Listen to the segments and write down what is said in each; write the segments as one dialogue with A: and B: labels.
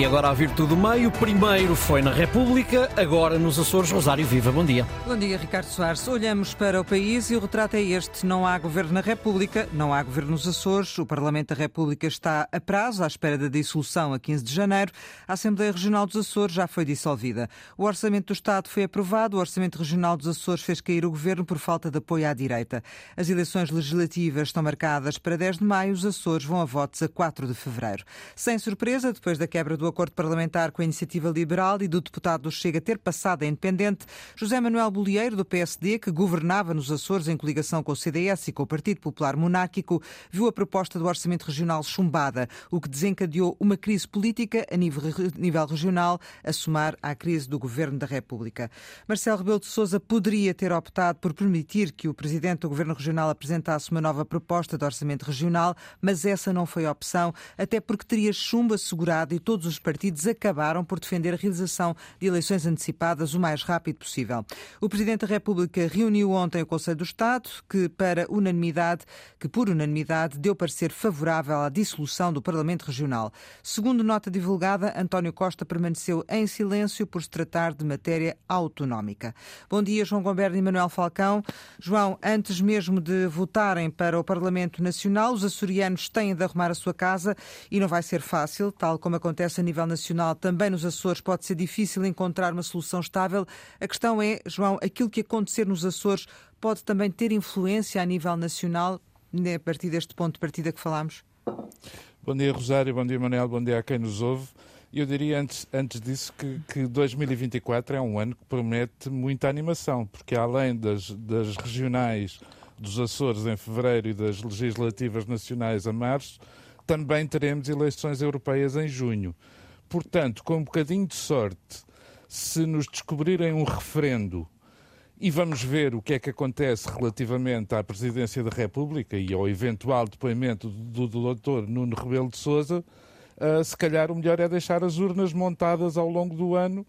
A: E agora a virtude do meio, primeiro foi na República, agora nos Açores. Rosário Viva, bom dia.
B: Bom dia, Ricardo Soares. Olhamos para o país e o retrato é este. Não há governo na República, não há governo nos Açores. O Parlamento da República está a prazo, à espera da dissolução a 15 de janeiro. A Assembleia Regional dos Açores já foi dissolvida. O Orçamento do Estado foi aprovado, o Orçamento Regional dos Açores fez cair o governo por falta de apoio à direita. As eleições legislativas estão marcadas para 10 de maio, os Açores vão a votos a 4 de fevereiro. Sem surpresa, depois da quebra do acordo parlamentar com a Iniciativa Liberal e do deputado do Chega ter passado a independente, José Manuel Bolieiro, do PSD, que governava nos Açores em coligação com o CDS e com o Partido Popular Monárquico, viu a proposta do Orçamento Regional chumbada, o que desencadeou uma crise política a nível, nível regional, a somar à crise do Governo da República. Marcelo Rebelo de Sousa poderia ter optado por permitir que o Presidente do Governo Regional apresentasse uma nova proposta de Orçamento Regional, mas essa não foi opção, até porque teria chumbo assegurado e todos os partidos acabaram por defender a realização de eleições antecipadas o mais rápido possível. O Presidente da República reuniu ontem o Conselho do Estado, que para unanimidade, que por unanimidade deu parecer favorável à dissolução do Parlamento Regional. Segundo nota divulgada, António Costa permaneceu em silêncio por se tratar de matéria autonómica. Bom dia, João Gomberno e Manuel Falcão. João, antes mesmo de votarem para o Parlamento Nacional, os açorianos têm de arrumar a sua casa e não vai ser fácil, tal como acontece a nível nacional, também nos Açores pode ser difícil encontrar uma solução estável. A questão é, João, aquilo que acontecer nos Açores pode também ter influência a nível nacional, né, a partir deste ponto de partida que falámos?
C: Bom dia, Rosário. Bom dia, Manuel. Bom dia a quem nos ouve. Eu diria antes, antes disso que, que 2024 é um ano que promete muita animação, porque além das, das regionais dos Açores em fevereiro e das legislativas nacionais a março, também teremos eleições europeias em junho. Portanto, com um bocadinho de sorte, se nos descobrirem um referendo e vamos ver o que é que acontece relativamente à Presidência da República e ao eventual depoimento do, do doutor Nuno Rebelo de Sousa, uh, se calhar o melhor é deixar as urnas montadas ao longo do ano,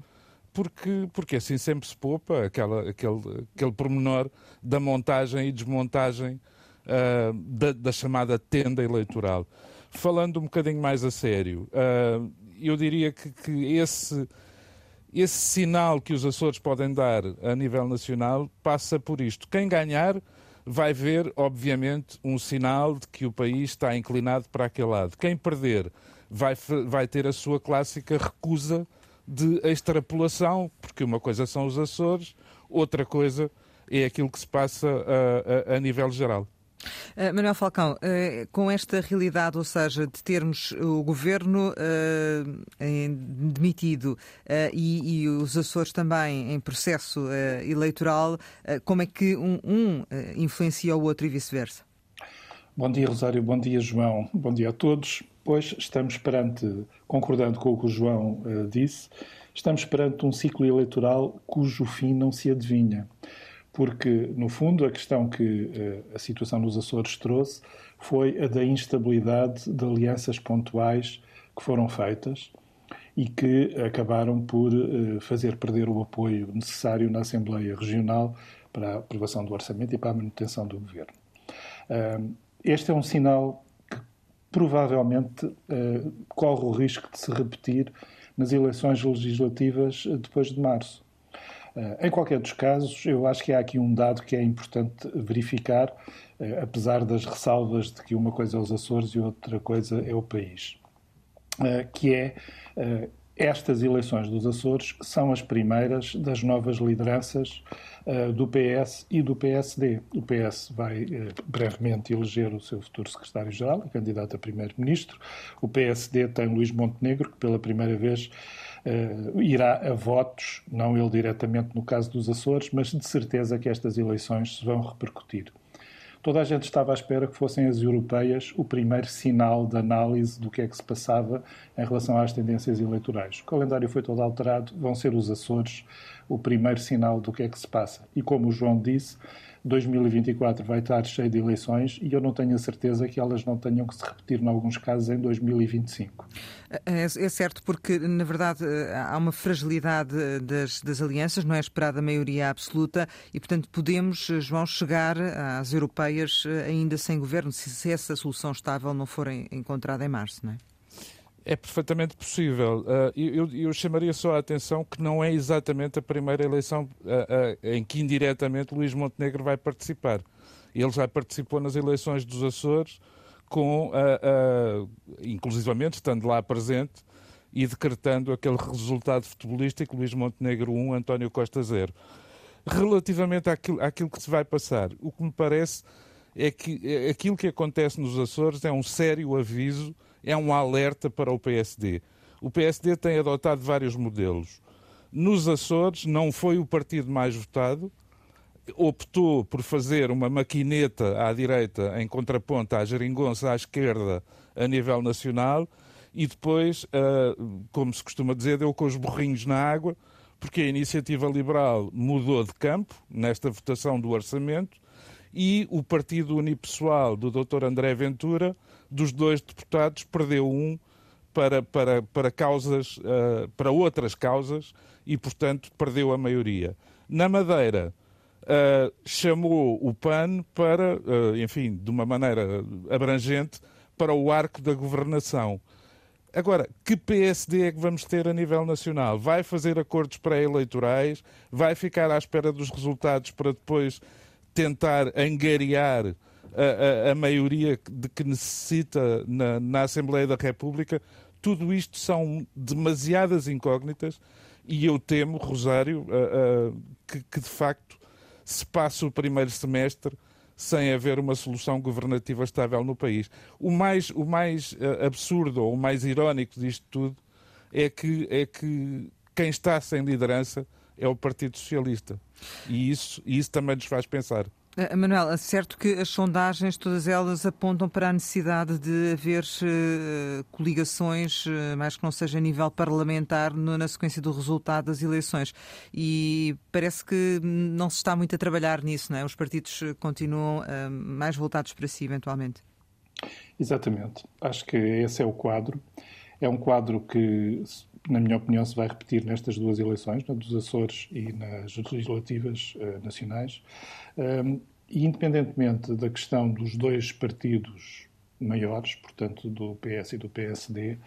C: porque, porque assim sempre se poupa aquela, aquele, aquele pormenor da montagem e desmontagem uh, da, da, chamada tenda eleitoral. Falando um bocadinho mais a sério, uh, eu diria que, que esse, esse sinal que os Açores podem dar a nível nacional passa por isto. Quem ganhar vai ver, obviamente, um sinal de que o país está inclinado para aquele lado. Quem perder vai, vai ter a sua clássica recusa de extrapolação, porque uma coisa são os Açores, outra coisa é aquilo que se passa a, a, a nível geral.
B: Uh, Manuel Falcão, uh, com esta realidade, ou seja, de termos o governo uh, em, demitido e, e, os Açores também em processo eleitoral, como é que um, um influencia o outro e vice-versa?
D: Bom dia, Rosário. Bom dia, João. Bom dia a todos. Pois estamos perante, concordando com o que o João disse, estamos perante um ciclo eleitoral cujo fim não se adivinha. Porque, no fundo, a questão que uh, a situação dos Açores trouxe foi a da instabilidade de alianças pontuais que foram feitas e que acabaram por uh, fazer perder o apoio necessário na Assembleia Regional para a aprovação do orçamento e para a manutenção do governo. este é um sinal provavelmente uh, corre o risco de se repetir nas eleições legislativas eh, depois de março. Uh, em qualquer dos casos, eu acho que há aqui um dado que é importante verificar, uh, apesar das ressalvas de que uma coisa é os Açores e outra coisa é o país, que é estas eleições dos Açores são as primeiras das novas lideranças do PS e do PSD. O PS vai brevemente eleger o seu futuro secretário-geral, candidato a primeiro-ministro. O PSD tem Luís Montenegro, que pela primeira vez uh, irá a votos, não ele diretamente no caso dos Açores, mas de certeza que estas eleições se vão repercutir. Toda a gente estava à espera que fossem as europeias o primeiro sinal de análise do que é que se passava em relação às tendências eleitorais. O calendário foi todo alterado, vão ser os Açores o primeiro sinal do que é que se passa. E como o João disse, 2024 vai estar cheio de eleições e eu não tenho a certeza que elas não tenham que se repetir, em alguns casos, em 2025. É,
B: é, é certo, porque, na verdade, há uma fragilidade das, das alianças, não é esperada maioria absoluta e, portanto, podemos, João, chegar às europeias ainda sem governo, se essa solução estável não for encontrada em março, não é?
C: É perfeitamente possível. Uh, eu, eu, chamaria só a atenção que não é exatamente a primeira eleição uh, uh, em que indiretamente Luís Montenegro vai participar. Ele já participou nas eleições dos Açores, com, inclusivamente estando lá presente e decretando aquele resultado futebolístico Luís Montenegro 1, António Costa 0. Relativamente àquilo, àquilo que se vai passar, o que me parece é que é, aquilo que acontece nos Açores é um sério aviso é um alerta para o PSD. O PSD tem adotado vários modelos. Nos Açores não foi o partido mais votado, optou por fazer uma maquineta à direita em contraponto à geringonça à esquerda a nível nacional e depois, ah, como se costuma dizer, deu com os borrinhos na água, porque a iniciativa liberal mudou de campo nesta votação do orçamento e o partido unipessoal do Dr. André Ventura dos dois deputados, perdeu um para, para, para causas, uh, para outras causas e, portanto, perdeu a maioria. Na Madeira, uh, chamou o PAN para, uh, enfim, de uma maneira abrangente, para o arco da governação. Agora, que PSD é que vamos ter a nível nacional? Vai fazer acordos pré-eleitorais? Vai ficar à espera dos resultados para depois tentar angariar a, a, maioria de que necessita na, na Assembleia da República, tudo isto são demasiadas incógnitas e eu temo, Rosário, uh, uh, que, que, de facto se passe o primeiro semestre sem haver uma solução governativa estável no país. O mais, o mais uh, absurdo ou o mais irónico disto tudo é que, é que quem está sem liderança é o Partido Socialista. E isso, e isso também nos faz pensar.
B: Uh, Manuel, é certo que as sondagens, todas elas apontam para a necessidade de haver uh, coligações, uh, mais que não seja a nível parlamentar, no, na sequência do resultado das eleições. E parece que não se está muito a trabalhar nisso, não é? Os partidos continuam mais voltados para si, eventualmente.
D: Exatamente. Acho que esse é o quadro. É um quadro que, na minha opinião, se vai repetir nestas duas eleições, na dos Açores e nas legislativas nacionais. Um, e independentemente da questão dos dois partidos maiores, portanto do PS e do PSD,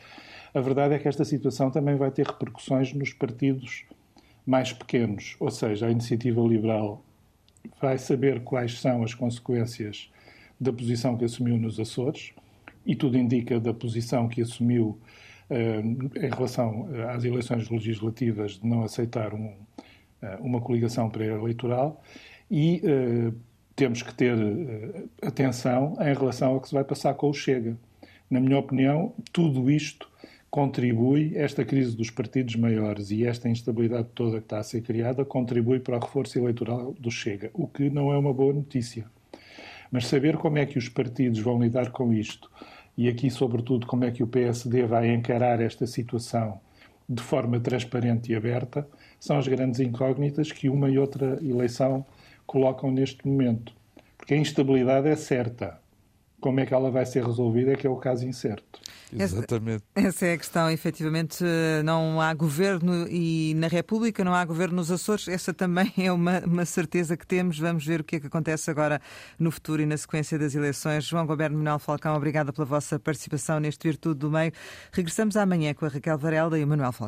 D: a verdade é que esta situação também vai ter repercussões nos partidos mais pequenos, ou seja, a iniciativa liberal vai saber quais são as consequências da posição que assumiu nos Açores e tudo indica da posição que assumiu uh, em relação às eleições legislativas de não aceitar um, uh, uma coligação pré-eleitoral e temos que ter atenção em relação ao que se vai passar com o Chega. Na minha opinião, tudo isto contribui, esta crise dos partidos maiores e esta instabilidade toda que está a ser criada, contribui para o reforço eleitoral do Chega, o que não é uma boa notícia. Mas saber como é que os partidos vão lidar com isto e aqui, sobretudo, como é que o PSD vai encarar esta situação de forma transparente e aberta, são as grandes incógnitas que uma e outra eleição colocam neste momento. Porque a instabilidade é certa. Como é que ela vai ser resolvida é que é o caso incerto.
C: Exatamente.
B: Essa, essa é a questão, efetivamente. Não há governo e na República não há governo nos Açores. Essa também é uma, uma certeza que temos. Vamos ver o que é que acontece agora no futuro e na sequência das eleições. João Goberno Manuel Falcão, obrigada pela vossa participação neste Virtude do Meio. Regressamos amanhã com a Raquel Varela e o Manuel Falcão.